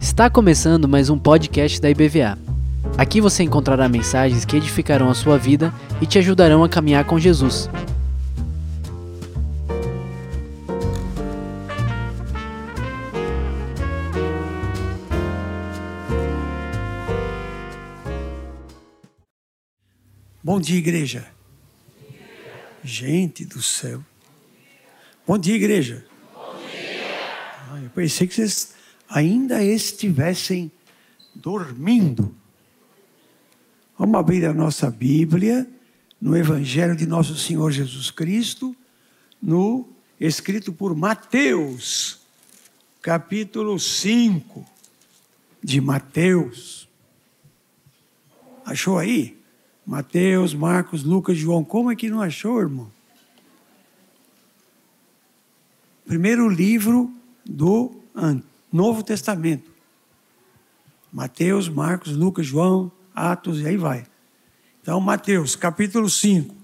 Está começando mais um podcast da IBVA. Aqui você encontrará mensagens que edificarão a sua vida e te ajudarão a caminhar com Jesus. Bom dia, igreja. Gente do céu. Bom dia, igreja. Bom dia. Ah, eu pensei que vocês ainda estivessem dormindo. Vamos abrir a nossa Bíblia no Evangelho de Nosso Senhor Jesus Cristo, no escrito por Mateus, capítulo 5 de Mateus. Achou aí? Mateus, Marcos, Lucas, João. Como é que não achou, irmão? Primeiro livro do Novo Testamento. Mateus, Marcos, Lucas, João, Atos e aí vai. Então, Mateus, capítulo 5.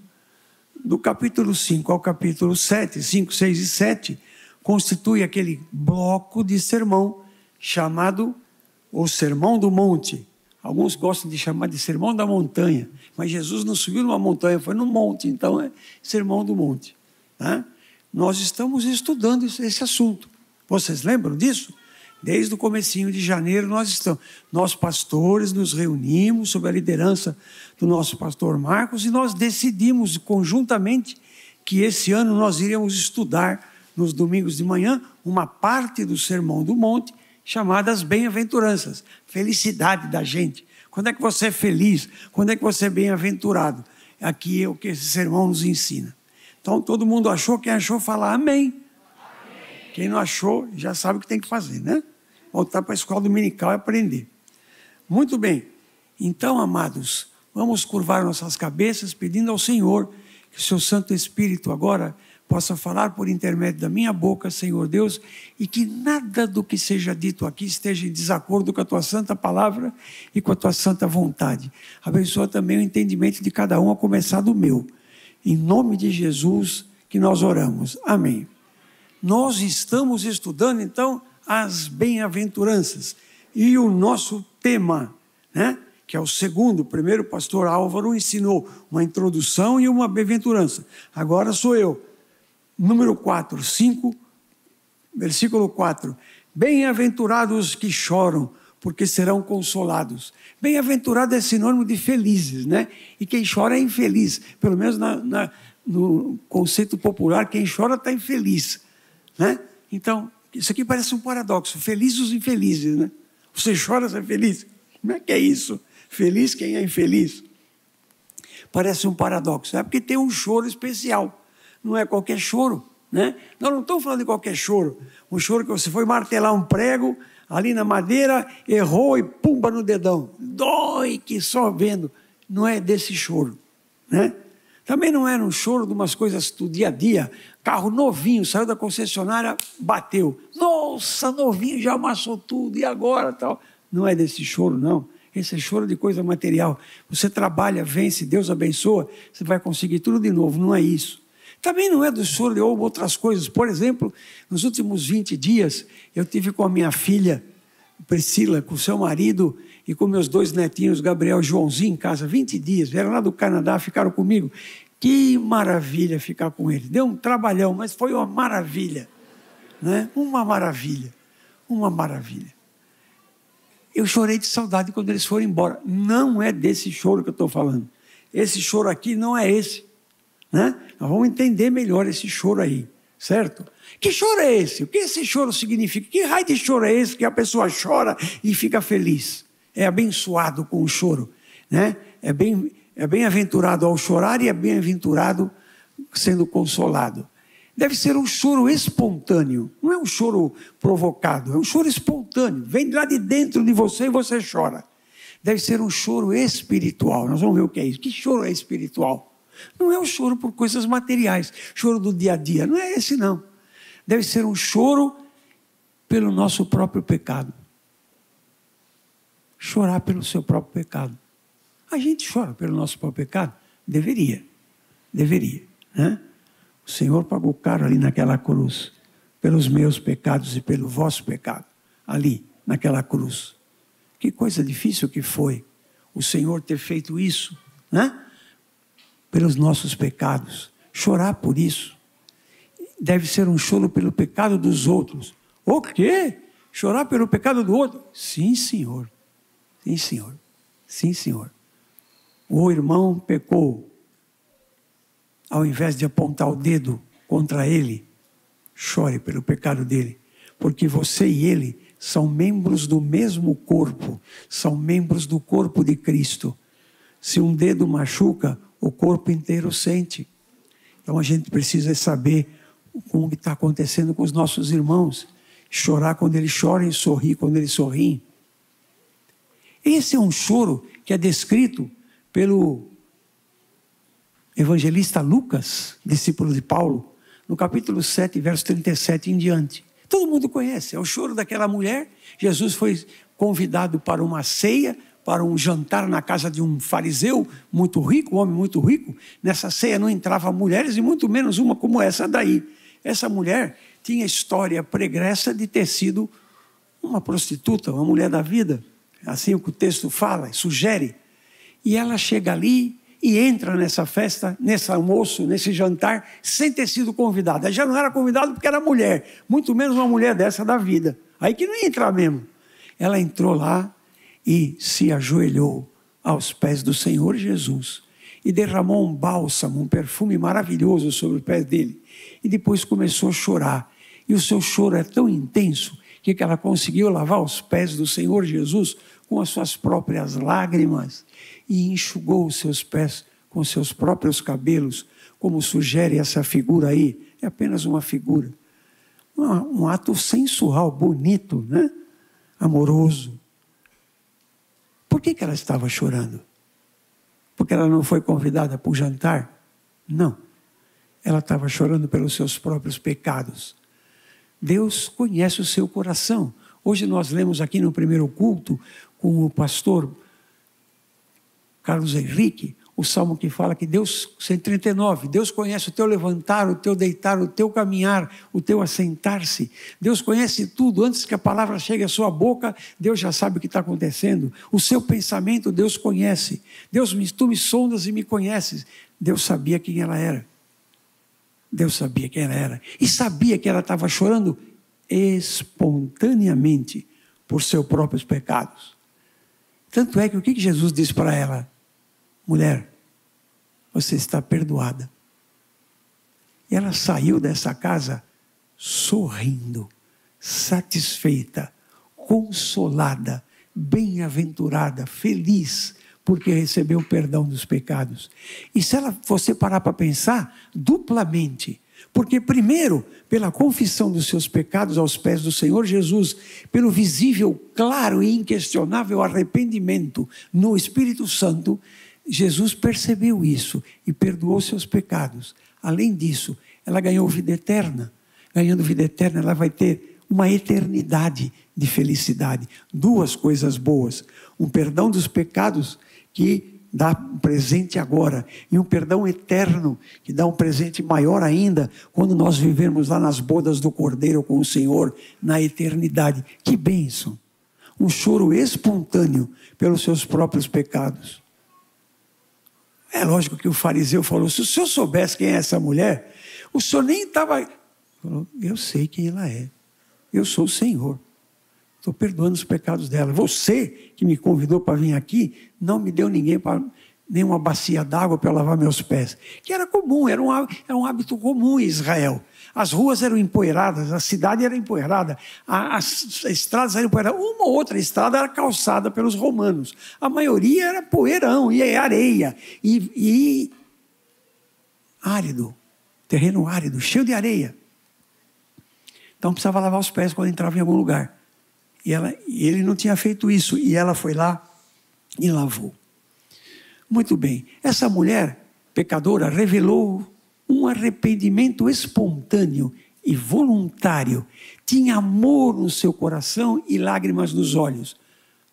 Do capítulo 5 ao capítulo 7, 5, 6 e 7, constitui aquele bloco de sermão chamado o Sermão do Monte Alguns gostam de chamar de sermão da montanha, mas Jesus não subiu numa montanha, foi no monte, então é sermão do monte. Né? Nós estamos estudando esse assunto. Vocês lembram disso? Desde o comecinho de janeiro nós estamos. Nós pastores nos reunimos sob a liderança do nosso pastor Marcos e nós decidimos conjuntamente que esse ano nós iríamos estudar nos domingos de manhã uma parte do Sermão do Monte chamadas bem-aventuranças, felicidade da gente. Quando é que você é feliz? Quando é que você é bem-aventurado? Aqui é o que esse sermão nos ensina. Então, todo mundo achou, quem achou, fala amém. amém. Quem não achou, já sabe o que tem que fazer, né? Voltar para a escola dominical e aprender. Muito bem. Então, amados, vamos curvar nossas cabeças pedindo ao Senhor que o seu Santo Espírito agora possa falar por intermédio da minha boca, Senhor Deus, e que nada do que seja dito aqui esteja em desacordo com a tua santa palavra e com a tua santa vontade. Abençoa também o entendimento de cada um, a começar do meu. Em nome de Jesus que nós oramos. Amém. Nós estamos estudando então as bem-aventuranças e o nosso tema, né? que é o segundo. O primeiro, pastor Álvaro ensinou uma introdução e uma bem-aventurança. Agora sou eu número 4, 5, versículo 4. Bem-aventurados que choram, porque serão consolados. Bem-aventurado é sinônimo de felizes, né? E quem chora é infeliz. Pelo menos na, na, no conceito popular, quem chora está infeliz, né? Então, isso aqui parece um paradoxo. Felizes os infelizes, né? Você chora, você é feliz. Como é que é isso? Feliz quem é infeliz? Parece um paradoxo. É porque tem um choro especial não é qualquer choro. Né? Nós não estamos falando de qualquer choro. Um choro que você foi martelar um prego ali na madeira, errou e pumba no dedão. Dói que só vendo. Não é desse choro. Né? Também não era um choro de umas coisas do dia a dia. Carro novinho, saiu da concessionária, bateu. Nossa, novinho, já amassou tudo, e agora tal. Não é desse choro, não. Esse é choro de coisa material. Você trabalha, vence, Deus abençoa, você vai conseguir tudo de novo. Não é isso. Também não é do choro de outras coisas. Por exemplo, nos últimos 20 dias, eu tive com a minha filha, Priscila, com seu marido e com meus dois netinhos, Gabriel e Joãozinho, em casa. 20 dias, vieram lá do Canadá, ficaram comigo. Que maravilha ficar com eles. Deu um trabalhão, mas foi uma maravilha. Né? Uma maravilha. Uma maravilha. Eu chorei de saudade quando eles foram embora. Não é desse choro que eu estou falando. Esse choro aqui não é esse. Né? Nós vamos entender melhor esse choro aí, certo? Que choro é esse? O que esse choro significa? Que raio de choro é esse que a pessoa chora e fica feliz? É abençoado com o choro, né? É bem, é bem-aventurado ao chorar e é bem-aventurado sendo consolado. Deve ser um choro espontâneo, não é um choro provocado, é um choro espontâneo. Vem lá de dentro de você e você chora. Deve ser um choro espiritual. Nós vamos ver o que é isso. Que choro é espiritual? Não é o choro por coisas materiais, choro do dia a dia. Não é esse, não. Deve ser um choro pelo nosso próprio pecado. Chorar pelo seu próprio pecado. A gente chora pelo nosso próprio pecado? Deveria. Deveria. Né? O Senhor pagou caro ali naquela cruz. pelos meus pecados e pelo vosso pecado, ali, naquela cruz. Que coisa difícil que foi o Senhor ter feito isso, né? Pelos nossos pecados. Chorar por isso. Deve ser um choro pelo pecado dos outros. O quê? Chorar pelo pecado do outro? Sim, Senhor. Sim, Senhor. Sim, Senhor. O irmão pecou. Ao invés de apontar o dedo contra ele, chore pelo pecado dele, porque você e ele são membros do mesmo corpo, são membros do corpo de Cristo. Se um dedo machuca, o corpo inteiro sente. Então a gente precisa saber o que está acontecendo com os nossos irmãos. Chorar quando eles choram e sorrir quando eles sorriem. Esse é um choro que é descrito pelo evangelista Lucas, discípulo de Paulo, no capítulo 7, verso 37 em diante. Todo mundo conhece, é o choro daquela mulher. Jesus foi convidado para uma ceia, para um jantar na casa de um fariseu muito rico, um homem muito rico. Nessa ceia não entravam mulheres e muito menos uma como essa daí. Essa mulher tinha história pregressa de ter sido uma prostituta, uma mulher da vida. Assim o que o texto fala, sugere. E ela chega ali e entra nessa festa, nesse almoço, nesse jantar, sem ter sido convidada. Ela já não era convidada porque era mulher, muito menos uma mulher dessa da vida. Aí que não ia entrar mesmo. Ela entrou lá e se ajoelhou aos pés do Senhor Jesus e derramou um bálsamo, um perfume maravilhoso sobre os pés dele. E depois começou a chorar. E o seu choro é tão intenso que ela conseguiu lavar os pés do Senhor Jesus com as suas próprias lágrimas e enxugou os seus pés com seus próprios cabelos, como sugere essa figura aí. É apenas uma figura. Um, um ato sensual, bonito, né? amoroso. Por que, que ela estava chorando? Porque ela não foi convidada para o jantar? Não. Ela estava chorando pelos seus próprios pecados. Deus conhece o seu coração. Hoje nós lemos aqui no primeiro culto com o pastor Carlos Henrique, o salmo que fala que Deus, 139, Deus conhece o teu levantar, o teu deitar, o teu caminhar, o teu assentar-se. Deus conhece tudo, antes que a palavra chegue à sua boca, Deus já sabe o que está acontecendo. O seu pensamento, Deus conhece. Deus, tu me sondas e me conheces. Deus sabia quem ela era. Deus sabia quem ela era. E sabia que ela estava chorando espontaneamente por seus próprios pecados. Tanto é que o que Jesus disse para ela? Mulher, você está perdoada. E ela saiu dessa casa sorrindo, satisfeita, consolada, bem-aventurada, feliz, porque recebeu o perdão dos pecados. E se ela você parar para pensar, duplamente, porque, primeiro, pela confissão dos seus pecados aos pés do Senhor Jesus, pelo visível, claro e inquestionável arrependimento no Espírito Santo, Jesus percebeu isso e perdoou seus pecados. Além disso, ela ganhou vida eterna. Ganhando vida eterna, ela vai ter uma eternidade de felicidade. Duas coisas boas: um perdão dos pecados que dá um presente agora, e um perdão eterno, que dá um presente maior ainda, quando nós vivermos lá nas bodas do Cordeiro com o Senhor, na eternidade. Que bênção! Um choro espontâneo pelos seus próprios pecados. É lógico que o fariseu falou: se o senhor soubesse quem é essa mulher, o senhor nem estava. Eu sei quem ela é. Eu sou o Senhor. Estou perdoando os pecados dela. Você que me convidou para vir aqui, não me deu ninguém para nem uma bacia d'água para lavar meus pés. Que era comum, era um, era um hábito comum em Israel. As ruas eram empoeiradas, a cidade era empoeirada, as estradas eram empoeiradas. Uma ou outra estrada era calçada pelos romanos. A maioria era poeirão e areia. E, e árido, terreno árido, cheio de areia. Então precisava lavar os pés quando entrava em algum lugar. E, ela, e ele não tinha feito isso. E ela foi lá e lavou. Muito bem. Essa mulher pecadora revelou um arrependimento espontâneo e voluntário. Tinha amor no seu coração e lágrimas nos olhos.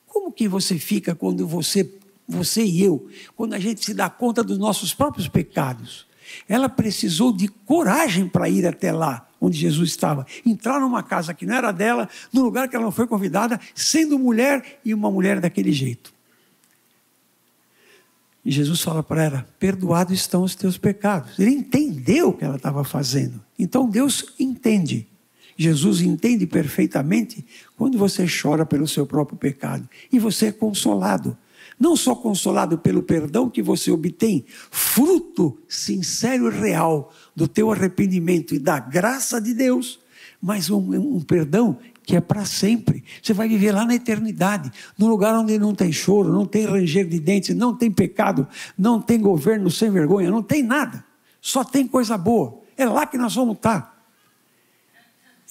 Como que você fica quando você, você e eu, quando a gente se dá conta dos nossos próprios pecados? Ela precisou de coragem para ir até lá onde Jesus estava. Entrar numa casa que não era dela, num lugar que ela não foi convidada, sendo mulher e uma mulher daquele jeito. E Jesus fala para ela: Perdoados estão os teus pecados. Ele entendeu o que ela estava fazendo. Então Deus entende. Jesus entende perfeitamente quando você chora pelo seu próprio pecado. E você é consolado. Não só consolado pelo perdão que você obtém, fruto sincero e real do teu arrependimento e da graça de Deus, mas um, um perdão que é para sempre. Você vai viver lá na eternidade, num lugar onde não tem choro, não tem ranger de dentes, não tem pecado, não tem governo sem vergonha, não tem nada. Só tem coisa boa. É lá que nós vamos estar.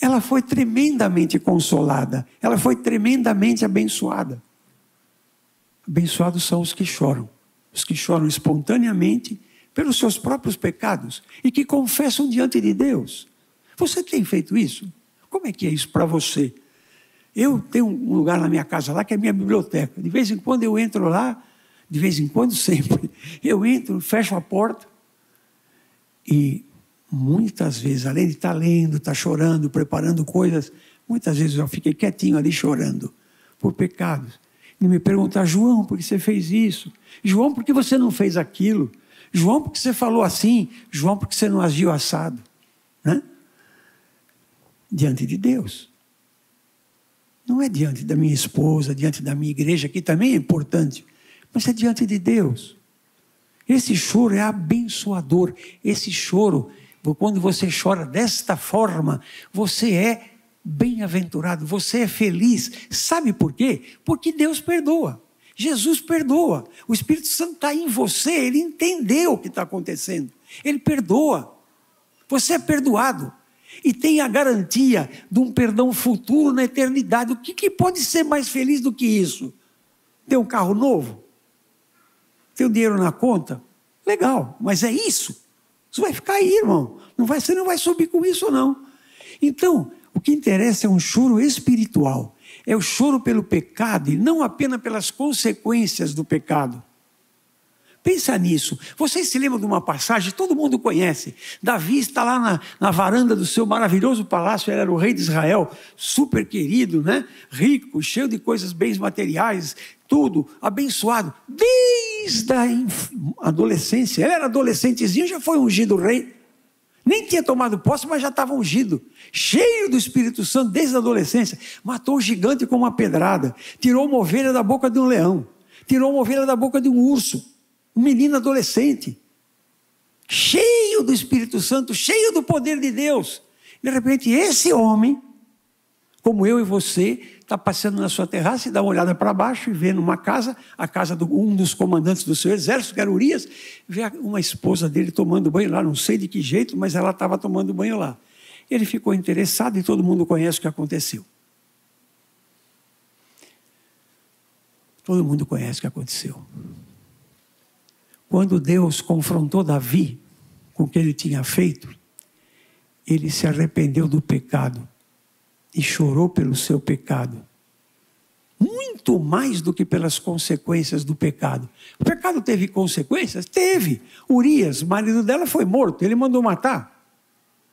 Ela foi tremendamente consolada, ela foi tremendamente abençoada. Abençoados são os que choram, os que choram espontaneamente pelos seus próprios pecados e que confessam diante de Deus. Você tem feito isso? Como é que é isso para você? Eu tenho um lugar na minha casa lá que é minha biblioteca. De vez em quando eu entro lá, de vez em quando sempre, eu entro, fecho a porta e muitas vezes, além de estar lendo, estar chorando, preparando coisas, muitas vezes eu fiquei quietinho ali chorando por pecados. E me perguntar, João, por que você fez isso? João, por que você não fez aquilo? João, por que você falou assim? João, por que você não agiu assado? Né? Diante de Deus. Não é diante da minha esposa, diante da minha igreja, que também é importante, mas é diante de Deus. Esse choro é abençoador. Esse choro, quando você chora desta forma, você é bem-aventurado, você é feliz. Sabe por quê? Porque Deus perdoa. Jesus perdoa. O Espírito Santo está em você, ele entendeu o que está acontecendo. Ele perdoa. Você é perdoado e tem a garantia de um perdão futuro na eternidade. O que, que pode ser mais feliz do que isso? Ter um carro novo? Ter um dinheiro na conta? Legal, mas é isso. Isso vai ficar aí, irmão. Não vai, você não vai subir com isso, não. Então, o que interessa é um choro espiritual. É o choro pelo pecado e não apenas pelas consequências do pecado. Pensa nisso. Vocês se lembram de uma passagem, todo mundo conhece. Davi está lá na, na varanda do seu maravilhoso palácio, ele era o rei de Israel, super querido, né? rico, cheio de coisas, bens materiais, tudo, abençoado. Desde a adolescência, ele era adolescentezinho, já foi ungido rei. Nem tinha tomado posse, mas já estava ungido. Cheio do Espírito Santo desde a adolescência. Matou o gigante com uma pedrada. Tirou uma ovelha da boca de um leão. Tirou uma ovelha da boca de um urso um menino adolescente, cheio do Espírito Santo, cheio do poder de Deus. De repente, esse homem, como eu e você, está passando na sua terraça e dá uma olhada para baixo e vê numa casa, a casa de um dos comandantes do seu exército, que era Urias, vê uma esposa dele tomando banho lá, não sei de que jeito, mas ela estava tomando banho lá. Ele ficou interessado e todo mundo conhece o que aconteceu. Todo mundo conhece o que aconteceu. Quando Deus confrontou Davi com o que ele tinha feito, ele se arrependeu do pecado e chorou pelo seu pecado. Muito mais do que pelas consequências do pecado. O pecado teve consequências? Teve. Urias, marido dela, foi morto, ele mandou matar.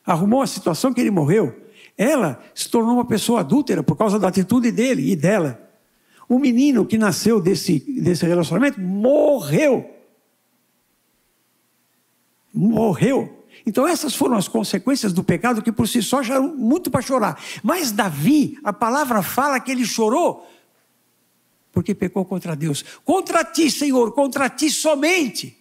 Arrumou a situação que ele morreu. Ela se tornou uma pessoa adúltera por causa da atitude dele e dela. O menino que nasceu desse, desse relacionamento morreu morreu. Então, essas foram as consequências do pecado que por si só já eram muito para chorar. Mas Davi, a palavra fala que ele chorou porque pecou contra Deus. Contra ti, Senhor, contra ti somente.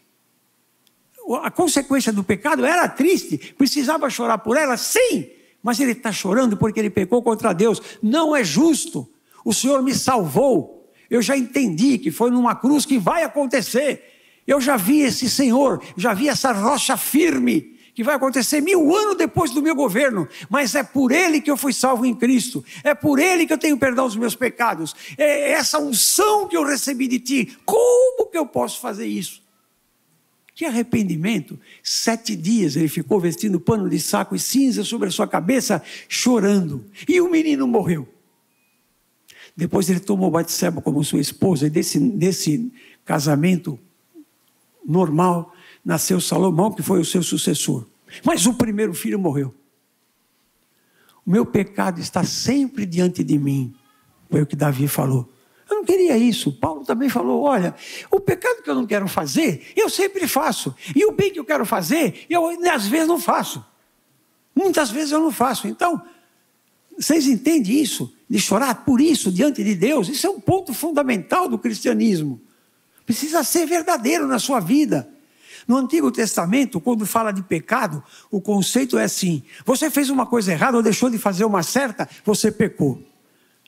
A consequência do pecado era triste, precisava chorar por ela, sim, mas ele está chorando porque ele pecou contra Deus. Não é justo. O Senhor me salvou. Eu já entendi que foi numa cruz que vai acontecer. Eu já vi esse Senhor, já vi essa rocha firme, que vai acontecer mil anos depois do meu governo, mas é por Ele que eu fui salvo em Cristo, é por Ele que eu tenho perdão dos meus pecados, é essa unção que eu recebi de Ti. Como que eu posso fazer isso? Que arrependimento! Sete dias ele ficou vestindo pano de saco e cinza sobre a sua cabeça, chorando, e o menino morreu. Depois ele tomou Batseba como sua esposa, e desse, desse casamento normal, nasceu Salomão, que foi o seu sucessor. Mas o primeiro filho morreu. O meu pecado está sempre diante de mim. Foi o que Davi falou. Eu não queria isso. Paulo também falou: olha, o pecado que eu não quero fazer, eu sempre faço. E o bem que eu quero fazer, eu às vezes não faço. Muitas vezes eu não faço. Então, vocês entendem isso? De chorar por isso diante de Deus? Isso é um ponto fundamental do cristianismo. Precisa ser verdadeiro na sua vida. No Antigo Testamento, quando fala de pecado, o conceito é assim: você fez uma coisa errada ou deixou de fazer uma certa, você pecou.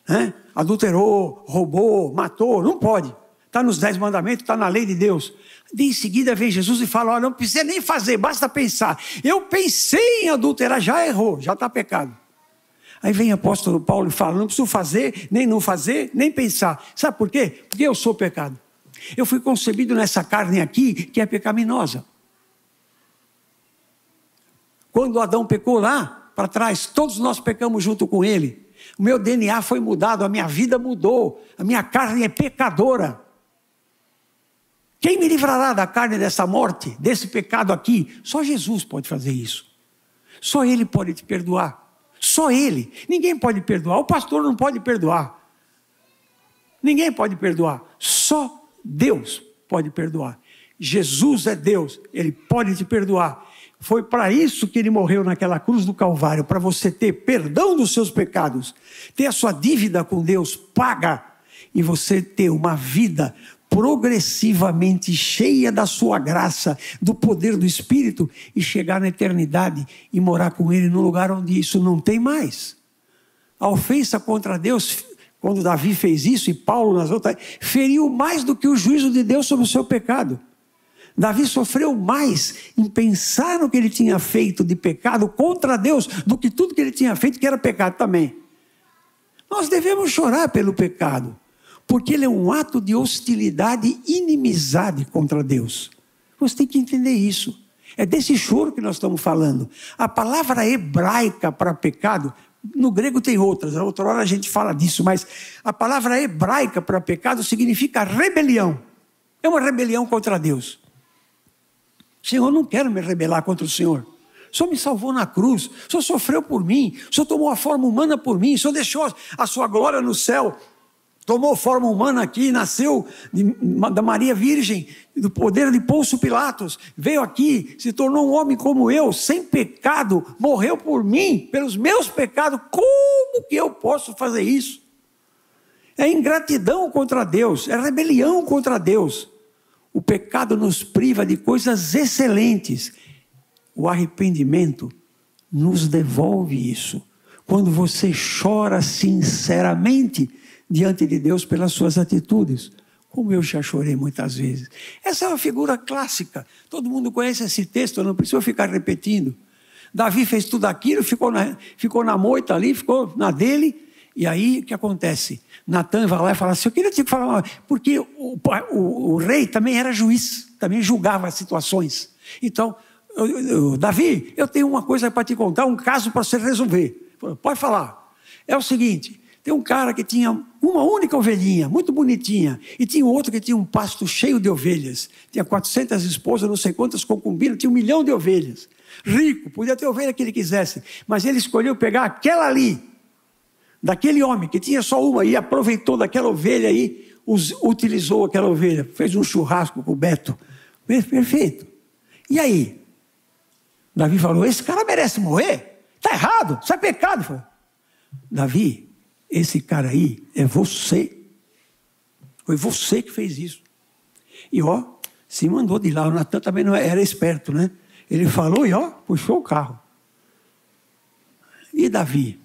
Né? Adulterou, roubou, matou, não pode. Está nos Dez Mandamentos, está na lei de Deus. De em seguida vem Jesus e fala: Olha, não precisa nem fazer, basta pensar. Eu pensei em adulterar, já errou, já está pecado. Aí vem o apóstolo Paulo e fala: Não preciso fazer, nem não fazer, nem pensar. Sabe por quê? Porque eu sou pecado. Eu fui concebido nessa carne aqui que é pecaminosa. Quando Adão pecou lá para trás, todos nós pecamos junto com ele. O meu DNA foi mudado, a minha vida mudou, a minha carne é pecadora. Quem me livrará da carne dessa morte, desse pecado aqui? Só Jesus pode fazer isso. Só Ele pode te perdoar. Só Ele. Ninguém pode perdoar. O pastor não pode perdoar. Ninguém pode perdoar. Só Deus pode perdoar. Jesus é Deus, Ele pode te perdoar. Foi para isso que ele morreu naquela cruz do Calvário para você ter perdão dos seus pecados, ter a sua dívida com Deus paga e você ter uma vida progressivamente cheia da sua graça, do poder do Espírito e chegar na eternidade e morar com Ele num lugar onde isso não tem mais. A ofensa contra Deus quando Davi fez isso, e Paulo nas outras, feriu mais do que o juízo de Deus sobre o seu pecado. Davi sofreu mais em pensar no que ele tinha feito de pecado contra Deus do que tudo que ele tinha feito que era pecado também. Nós devemos chorar pelo pecado, porque ele é um ato de hostilidade e inimizade contra Deus. Você tem que entender isso. É desse choro que nós estamos falando. A palavra hebraica para pecado no grego tem outras, outra hora a gente fala disso, mas a palavra hebraica para pecado significa rebelião. É uma rebelião contra Deus. Senhor, não quero me rebelar contra o Senhor. O Senhor me salvou na cruz, o Senhor sofreu por mim, o Senhor tomou a forma humana por mim, o Senhor deixou a sua glória no céu tomou forma humana aqui, nasceu de, da Maria Virgem, do poder de Pôncio Pilatos, veio aqui, se tornou um homem como eu, sem pecado, morreu por mim, pelos meus pecados. Como que eu posso fazer isso? É ingratidão contra Deus, é rebelião contra Deus. O pecado nos priva de coisas excelentes. O arrependimento nos devolve isso. Quando você chora sinceramente, diante de Deus pelas suas atitudes. Como eu já chorei muitas vezes. Essa é uma figura clássica. Todo mundo conhece esse texto, eu não preciso ficar repetindo. Davi fez tudo aquilo, ficou na, ficou na moita ali, ficou na dele. E aí o que acontece? Natan vai lá e fala assim: Eu queria te falar, porque o, o, o rei também era juiz, também julgava as situações. Então, eu, eu, Davi, eu tenho uma coisa para te contar, um caso para você resolver. Pode falar. É o seguinte: tem um cara que tinha uma única ovelhinha, muito bonitinha, e tinha outro que tinha um pasto cheio de ovelhas. Tinha 400 esposas, não sei quantas concubinas, tinha um milhão de ovelhas. Rico, podia ter ovelha que ele quisesse, mas ele escolheu pegar aquela ali, daquele homem que tinha só uma, e aproveitou daquela ovelha aí, utilizou aquela ovelha, fez um churrasco com o Beto. Perfeito. E aí? Davi falou: Esse cara merece morrer? Está errado, isso é pecado. Davi, esse cara aí é você. Foi você que fez isso. E ó, se mandou de lá. O Natan também não era esperto, né? Ele falou e ó, puxou o carro. E Davi?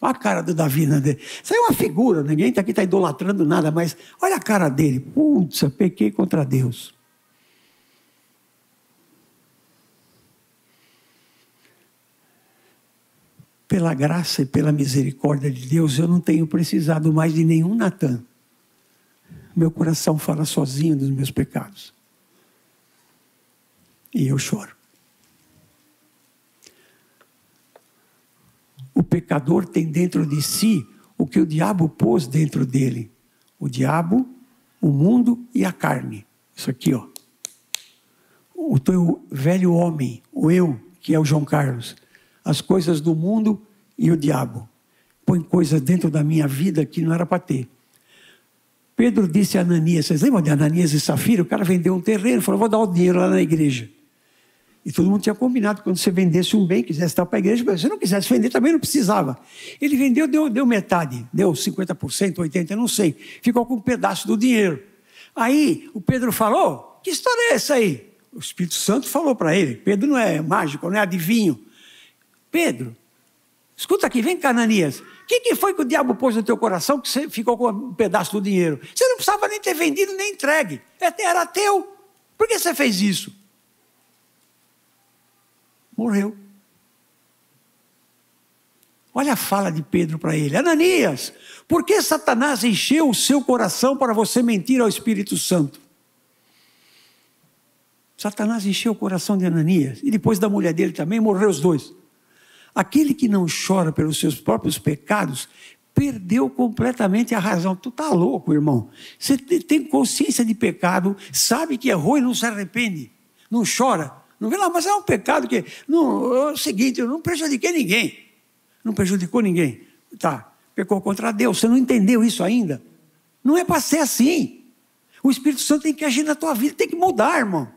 Olha a cara do Davi, né? Isso é uma figura, ninguém está aqui está idolatrando nada, mas olha a cara dele. Putz, eu pequei contra Deus. Pela graça e pela misericórdia de Deus, eu não tenho precisado mais de nenhum Natan. Meu coração fala sozinho dos meus pecados. E eu choro. O pecador tem dentro de si o que o diabo pôs dentro dele: o diabo, o mundo e a carne. Isso aqui, ó. O teu velho homem, o eu, que é o João Carlos, as coisas do mundo e o diabo põe coisas dentro da minha vida que não era para ter. Pedro disse a Ananias, vocês lembram de Ananias e Safira? O cara vendeu um terreno, falou, vou dar o dinheiro lá na igreja. E todo mundo tinha combinado quando você vendesse um bem, quisesse dar para a igreja, se você não quisesse vender, também não precisava. Ele vendeu, deu, deu metade, deu 50%, 80%, não sei. Ficou com um pedaço do dinheiro. Aí o Pedro falou: Que história é essa aí? O Espírito Santo falou para ele: Pedro não é mágico, não é adivinho. Pedro, escuta aqui, vem cá, Ananias. O que, que foi que o diabo pôs no teu coração que você ficou com um pedaço do dinheiro? Você não precisava nem ter vendido nem entregue. Era teu. Por que você fez isso? morreu. Olha a fala de Pedro para ele: Ananias, por que Satanás encheu o seu coração para você mentir ao Espírito Santo? Satanás encheu o coração de Ananias e depois da mulher dele também, morreu os dois. Aquele que não chora pelos seus próprios pecados perdeu completamente a razão. Tu tá louco, irmão. Você tem consciência de pecado, sabe que errou e não se arrepende, não chora. Não vê lá, mas é um pecado que. Não, é o seguinte, eu não prejudiquei ninguém. Não prejudicou ninguém. Tá, pecou contra Deus. Você não entendeu isso ainda? Não é para ser assim. O Espírito Santo tem que agir na tua vida, tem que mudar, irmão.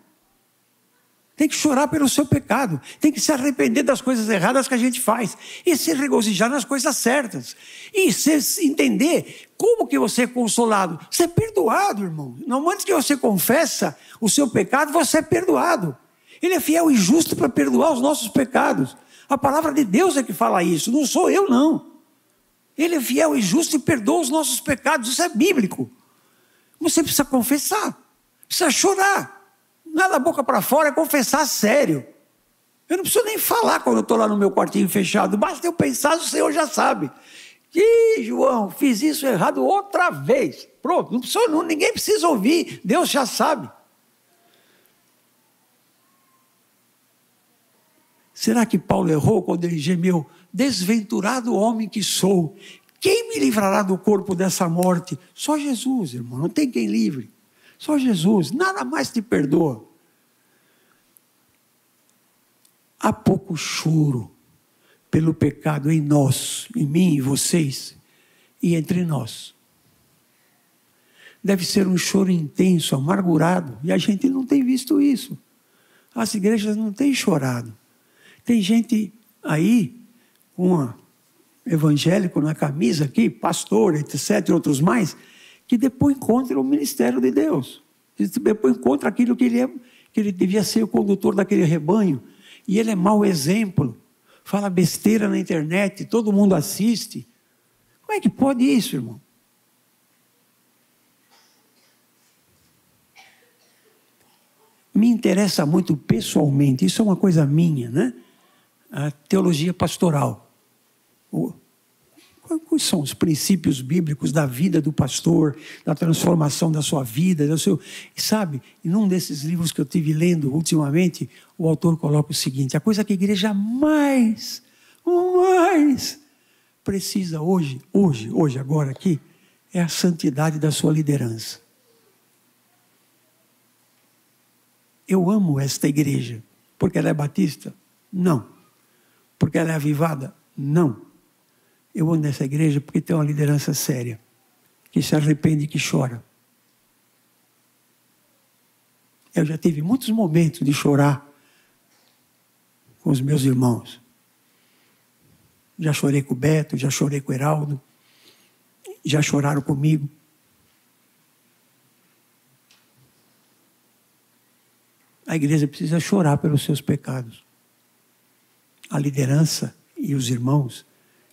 Tem que chorar pelo seu pecado, tem que se arrepender das coisas erradas que a gente faz e se regozijar nas coisas certas. E se entender como que você é consolado. Você é perdoado, irmão. Não antes que você confessa o seu pecado, você é perdoado. Ele é fiel e justo para perdoar os nossos pecados. A palavra de Deus é que fala isso, não sou eu, não. Ele é fiel e justo e perdoa os nossos pecados, isso é bíblico. Você precisa confessar, precisa chorar. Não é da boca para fora, é confessar sério. Eu não preciso nem falar quando eu estou lá no meu quartinho fechado, basta eu pensar, o Senhor já sabe. Ih, João, fiz isso errado outra vez. Pronto, não precisa, não, ninguém precisa ouvir, Deus já sabe. Será que Paulo errou quando ele gemeu? Desventurado homem que sou, quem me livrará do corpo dessa morte? Só Jesus, irmão, não tem quem livre. Só Jesus, nada mais te perdoa. Há pouco choro pelo pecado em nós, em mim e vocês, e entre nós. Deve ser um choro intenso, amargurado, e a gente não tem visto isso. As igrejas não têm chorado. Tem gente aí com um evangélico na camisa aqui, pastor, etc., outros mais, que depois encontra o ministério de Deus. Depois encontra aquilo que ele, é, que ele devia ser o condutor daquele rebanho. E ele é mau exemplo. Fala besteira na internet, todo mundo assiste. Como é que pode isso, irmão? Me interessa muito pessoalmente, isso é uma coisa minha, né? a teologia pastoral. Quais são os princípios bíblicos da vida do pastor, da transformação da sua vida, do seu. Sabe, em um desses livros que eu tive lendo ultimamente, o autor coloca o seguinte: a coisa que a igreja mais, mais precisa hoje, hoje, hoje, agora aqui, é a santidade da sua liderança. Eu amo esta igreja, porque ela é batista? Não. Porque ela é avivada? Não. Eu ando nessa igreja porque tem uma liderança séria, que se arrepende e que chora. Eu já tive muitos momentos de chorar com os meus irmãos. Já chorei com o Beto, já chorei com o Heraldo, já choraram comigo. A igreja precisa chorar pelos seus pecados a liderança e os irmãos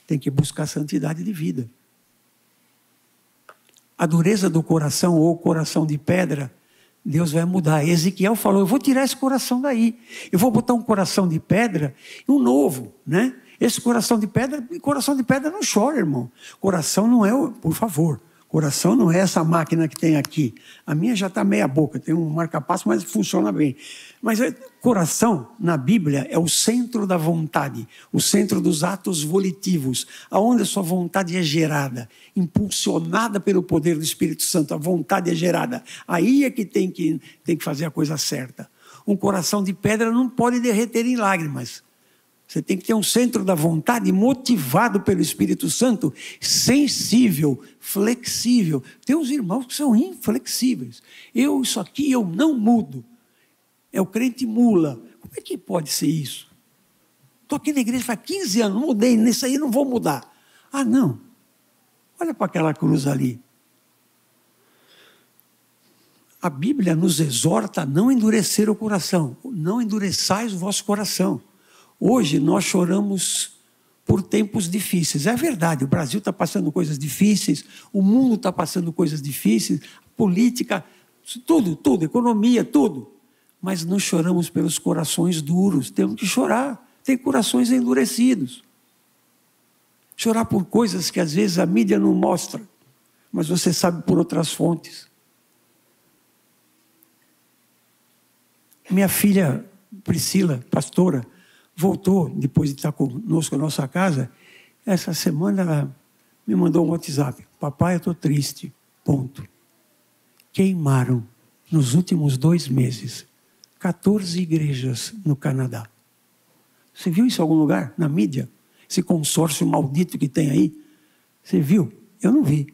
têm que buscar santidade de vida. A dureza do coração ou coração de pedra, Deus vai mudar. Ezequiel falou: Eu vou tirar esse coração daí. Eu vou botar um coração de pedra e um novo, né? Esse coração de pedra, coração de pedra não chora, irmão. Coração não é, por favor, Coração não é essa máquina que tem aqui. A minha já está meia boca, tem um marca-passo, mas funciona bem. Mas é, coração, na Bíblia, é o centro da vontade, o centro dos atos volitivos, aonde a sua vontade é gerada, impulsionada pelo poder do Espírito Santo, a vontade é gerada. Aí é que tem que, tem que fazer a coisa certa. Um coração de pedra não pode derreter em lágrimas, Você tem que ter um centro da vontade motivado pelo Espírito Santo, sensível, flexível. Tem uns irmãos que são inflexíveis. Eu, isso aqui, eu não mudo. É o crente mula. Como é que pode ser isso? Estou aqui na igreja faz 15 anos, mudei, nisso aí não vou mudar. Ah, não. Olha para aquela cruz ali. A Bíblia nos exorta a não endurecer o coração. Não endureçais o vosso coração. Hoje nós choramos por tempos difíceis. É verdade, o Brasil está passando coisas difíceis, o mundo está passando coisas difíceis, política, tudo, tudo, economia, tudo. Mas não choramos pelos corações duros, temos que chorar. Tem corações endurecidos. Chorar por coisas que às vezes a mídia não mostra, mas você sabe por outras fontes. Minha filha Priscila, pastora, voltou, depois de estar conosco na nossa casa, essa semana ela me mandou um WhatsApp. Papai, eu estou triste. Ponto. Queimaram, nos últimos dois meses, 14 igrejas no Canadá. Você viu isso em algum lugar? Na mídia? Esse consórcio maldito que tem aí? Você viu? Eu não vi.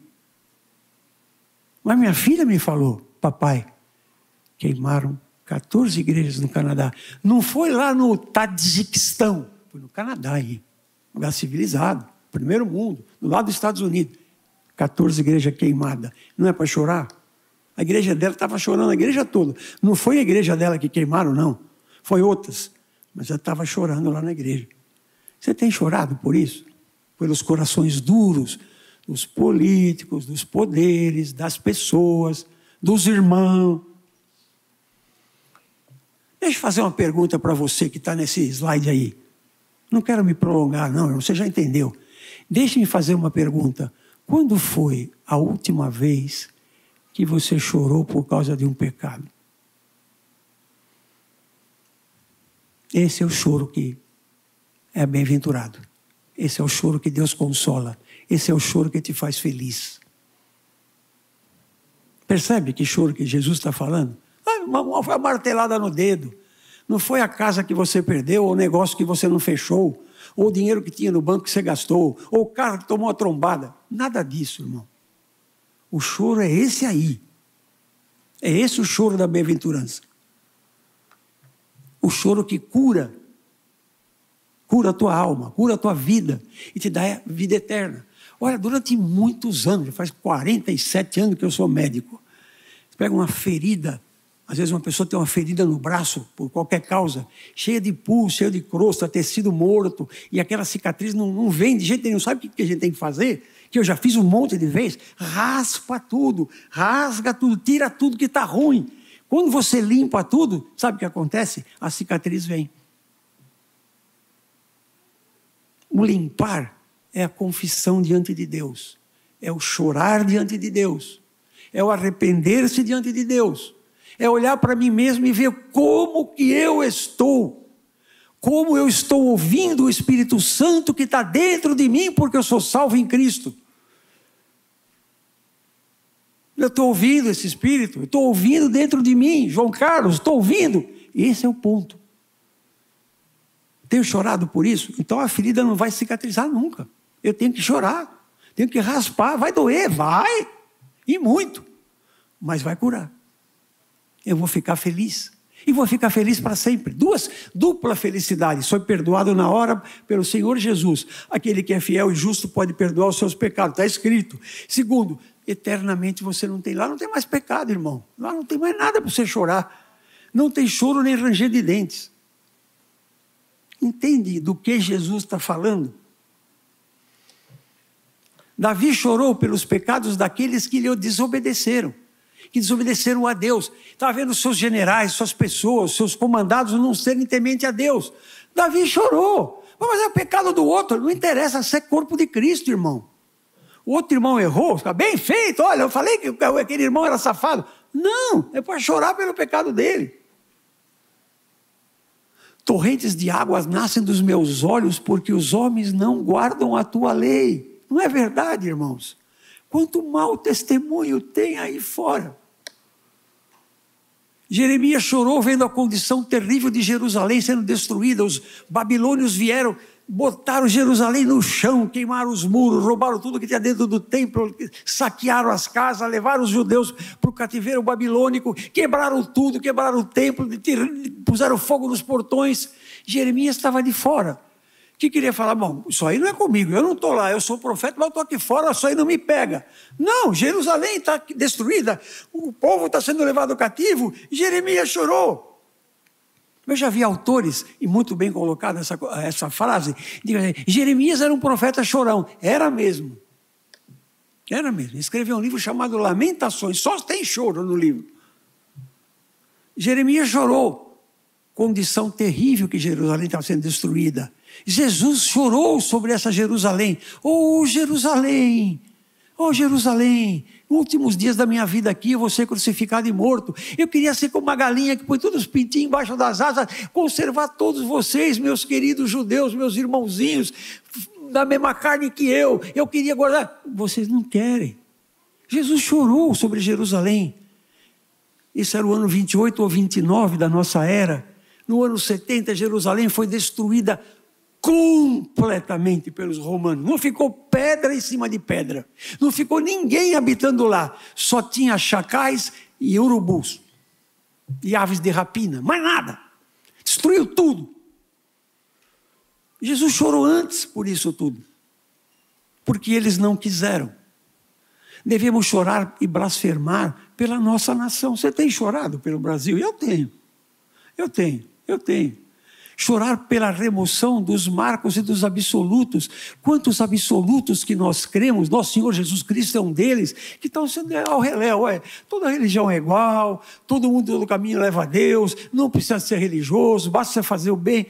Mas minha filha me falou, papai, queimaram 14 igrejas no Canadá. Não foi lá no Tadjiquistão, foi no Canadá aí. Lugar civilizado, primeiro mundo, do lado dos Estados Unidos. 14 igrejas queimadas. Não é para chorar? A igreja dela estava chorando, a igreja toda. Não foi a igreja dela que queimaram, não. Foi outras. Mas ela estava chorando lá na igreja. Você tem chorado por isso? Pelos corações duros dos políticos, dos poderes, das pessoas, dos irmãos. Deixa eu fazer uma pergunta para você que está nesse slide aí. Não quero me prolongar, não, você já entendeu. Deixe-me fazer uma pergunta. Quando foi a última vez que você chorou por causa de um pecado? Esse é o choro que é bem-aventurado. Esse é o choro que Deus consola. Esse é o choro que te faz feliz. Percebe que choro que Jesus está falando? Uma, foi a martelada no dedo. Não foi a casa que você perdeu, ou o negócio que você não fechou, ou o dinheiro que tinha no banco que você gastou, ou o carro que tomou a trombada. Nada disso, irmão. O choro é esse aí. É esse o choro da bem-aventurança. O choro que cura. Cura a tua alma, cura a tua vida e te dá vida eterna. Olha, durante muitos anos, já faz 47 anos que eu sou médico. Você pega uma ferida às vezes uma pessoa tem uma ferida no braço, por qualquer causa, cheia de pus, cheia de crosta, tecido morto, e aquela cicatriz não, não vem de jeito nenhum. Sabe o que a gente tem que fazer? Que eu já fiz um monte de vezes. Raspa tudo, rasga tudo, tira tudo que está ruim. Quando você limpa tudo, sabe o que acontece? A cicatriz vem. O limpar é a confissão diante de Deus, é o chorar diante de Deus, é o arrepender-se diante de Deus é olhar para mim mesmo e ver como que eu estou, como eu estou ouvindo o Espírito Santo que está dentro de mim, porque eu sou salvo em Cristo. Eu estou ouvindo esse Espírito, estou ouvindo dentro de mim, João Carlos, estou ouvindo. Esse é o ponto. Tenho chorado por isso, então a ferida não vai cicatrizar nunca. Eu tenho que chorar, tenho que raspar, vai doer, vai, e muito, mas vai curar eu vou ficar feliz. E vou ficar feliz para sempre. Duas, dupla felicidade. Sou perdoado na hora pelo Senhor Jesus. Aquele que é fiel e justo pode perdoar os seus pecados. Está escrito. Segundo, eternamente você não tem. Lá não tem mais pecado, irmão. Lá não tem mais nada para você chorar. Não tem choro nem ranger de dentes. Entende do que Jesus está falando? Davi chorou pelos pecados daqueles que lhe desobedeceram que desobedeceram a Deus. Estava vendo seus generais, suas pessoas, seus comandados não serem temente a Deus. Davi chorou. Mas é o pecado do outro, não interessa ser corpo de Cristo, irmão. O outro irmão errou, fica bem feito, olha, eu falei que aquele irmão era safado. Não, é para chorar pelo pecado dele. Torrentes de águas nascem dos meus olhos, porque os homens não guardam a tua lei. Não é verdade, irmãos? Quanto mau testemunho tem aí fora. Jeremias chorou vendo a condição terrível de Jerusalém sendo destruída. Os babilônios vieram, botaram Jerusalém no chão, queimaram os muros, roubaram tudo que tinha dentro do templo, saquearam as casas, levaram os judeus para o cativeiro babilônico, quebraram tudo, quebraram o templo, puseram fogo nos portões. Jeremias estava de fora que queria falar, bom, isso aí não é comigo, eu não estou lá, eu sou profeta, mas eu estou aqui fora, isso aí não me pega. Não, Jerusalém está destruída, o povo está sendo levado cativo, Jeremias chorou. Eu já vi autores, e muito bem colocada essa, essa frase, de, Jeremias era um profeta chorão, era mesmo. Era mesmo. Escreveu um livro chamado Lamentações, só tem choro no livro. Jeremias chorou, condição terrível que Jerusalém estava sendo destruída. Jesus chorou sobre essa Jerusalém. Oh, Jerusalém! Oh, Jerusalém! Últimos dias da minha vida aqui, eu vou ser crucificado e morto. Eu queria ser como uma galinha que põe todos os pintinhos embaixo das asas, conservar todos vocês, meus queridos judeus, meus irmãozinhos, da mesma carne que eu. Eu queria guardar. Vocês não querem. Jesus chorou sobre Jerusalém. Isso era o ano 28 ou 29 da nossa era. No ano 70, Jerusalém foi destruída completamente pelos romanos. Não ficou pedra em cima de pedra. Não ficou ninguém habitando lá. Só tinha chacais e urubus. E aves de rapina. Mais nada. Destruiu tudo. Jesus chorou antes por isso tudo. Porque eles não quiseram. Devemos chorar e blasfemar pela nossa nação. Você tem chorado pelo Brasil? Eu tenho. Eu tenho. Eu tenho chorar pela remoção dos marcos e dos absolutos. Quantos absolutos que nós cremos, nosso Senhor Jesus Cristo é um deles, que estão sendo ao reléu. Ué, toda religião é igual, todo mundo todo caminho leva a Deus, não precisa ser religioso, basta fazer o bem.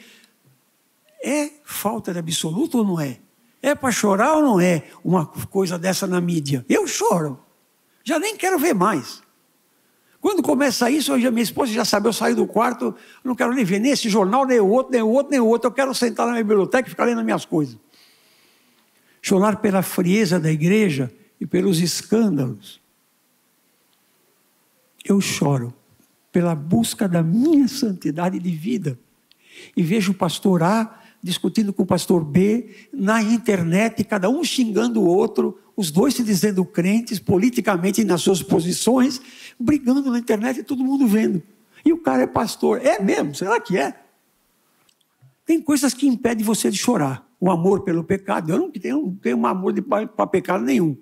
É falta de absoluto ou não é? É para chorar ou não é uma coisa dessa na mídia? Eu choro. Já nem quero ver mais. Quando começa isso, hoje a minha esposa já sabe, eu saio do quarto, não quero nem ver nem esse jornal, nem o outro, nem o outro, nem o outro. Eu quero sentar na minha biblioteca e ficar lendo as minhas coisas. Chorar pela frieza da igreja e pelos escândalos. Eu choro pela busca da minha santidade de vida. E vejo o pastor A discutindo com o pastor B na internet, cada um xingando o outro, os dois se dizendo crentes politicamente nas suas posições, brigando na internet e todo mundo vendo. E o cara é pastor. É mesmo? Será que é? Tem coisas que impedem você de chorar. O amor pelo pecado. Eu não tenho, não tenho um amor para pecado nenhum.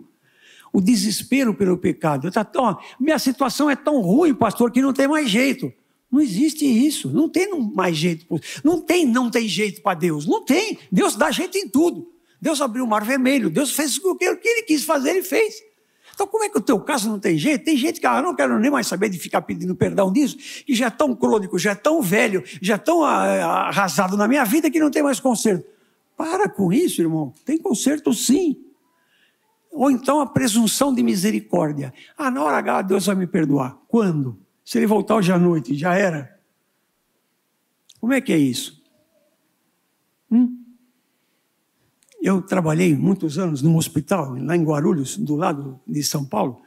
O desespero pelo pecado. Tá tão, minha situação é tão ruim, pastor, que não tem mais jeito. Não existe isso. Não tem mais jeito. Não tem, não tem jeito para Deus. Não tem. Deus dá jeito em tudo. Deus abriu o mar vermelho. Deus fez o que ele quis fazer, ele fez. Então, como é que o teu caso não tem jeito? Tem gente que, ah, não quero nem mais saber de ficar pedindo perdão disso, que já é tão crônico, já é tão velho, já é tão ah, arrasado na minha vida que não tem mais conserto. Para com isso, irmão. Tem conserto sim. Ou então a presunção de misericórdia. Ah, na hora H Deus vai me perdoar. Quando? Se ele voltar hoje à noite, já era. Como é que é isso? Hum? Eu trabalhei muitos anos num hospital, lá em Guarulhos, do lado de São Paulo,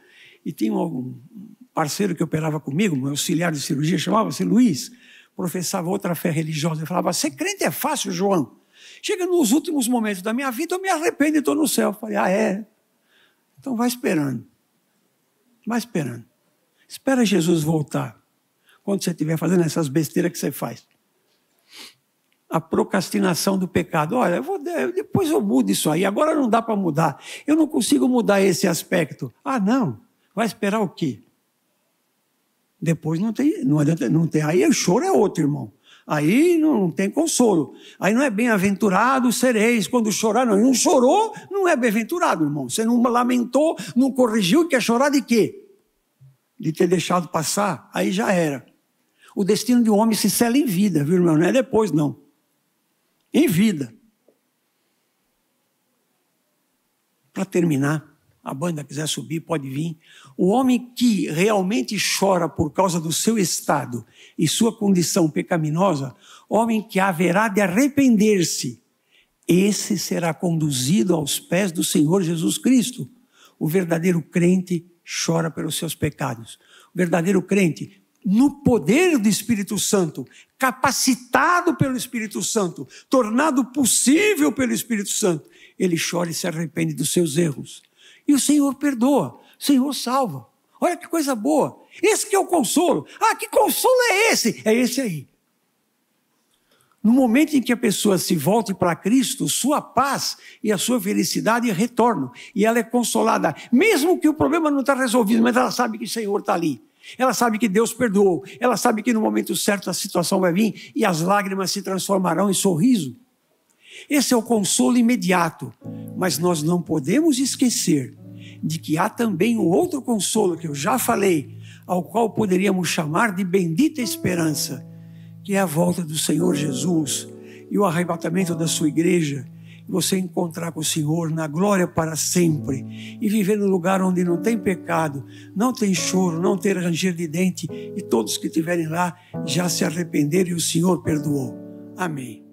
e tinha um parceiro que operava comigo, um auxiliar de cirurgia, chamava-se Luiz, professava outra fé religiosa. Ele falava: Ser crente é fácil, João. Chega nos últimos momentos da minha vida, eu me arrependo e estou no céu. Eu falei: Ah, é? Então vai esperando. Vai esperando. Espera Jesus voltar. Quando você estiver fazendo essas besteiras que você faz. A procrastinação do pecado. Olha, eu vou, depois eu mudo isso aí. Agora não dá para mudar. Eu não consigo mudar esse aspecto. Ah, não. Vai esperar o quê? Depois não tem, não adianta, não tem. Aí o choro é outro, irmão. Aí não tem consolo. Aí não é bem-aventurado sereis quando chorar. Não, não chorou, não é bem-aventurado, irmão. Você não lamentou, não corrigiu, quer chorar de quê? de ter deixado passar, aí já era. O destino de um homem se cela em vida, viu, irmão? Não é depois, não. Em vida. Para terminar, a banda quiser subir, pode vir. O homem que realmente chora por causa do seu estado e sua condição pecaminosa, homem que haverá de arrepender-se, esse será conduzido aos pés do Senhor Jesus Cristo. O verdadeiro crente chora pelos seus pecados. O verdadeiro crente no poder do Espírito Santo, capacitado pelo Espírito Santo, tornado possível pelo Espírito Santo, ele chora e se arrepende dos seus erros. E o Senhor perdoa, o Senhor salva. Olha que coisa boa. Esse que é o consolo. Ah, que consolo é esse? É esse aí. No momento em que a pessoa se volte para Cristo, sua paz e a sua felicidade retornam. E ela é consolada, mesmo que o problema não está resolvido, mas ela sabe que o Senhor está ali. Ela sabe que Deus perdoou. Ela sabe que no momento certo a situação vai vir e as lágrimas se transformarão em sorriso. Esse é o consolo imediato. Mas nós não podemos esquecer de que há também um outro consolo que eu já falei, ao qual poderíamos chamar de bendita esperança que é a volta do Senhor Jesus e o arrebatamento da sua igreja, você encontrar com o Senhor na glória para sempre e viver no lugar onde não tem pecado, não tem choro, não tem ranger de dente e todos que estiverem lá já se arrependeram e o Senhor perdoou. Amém.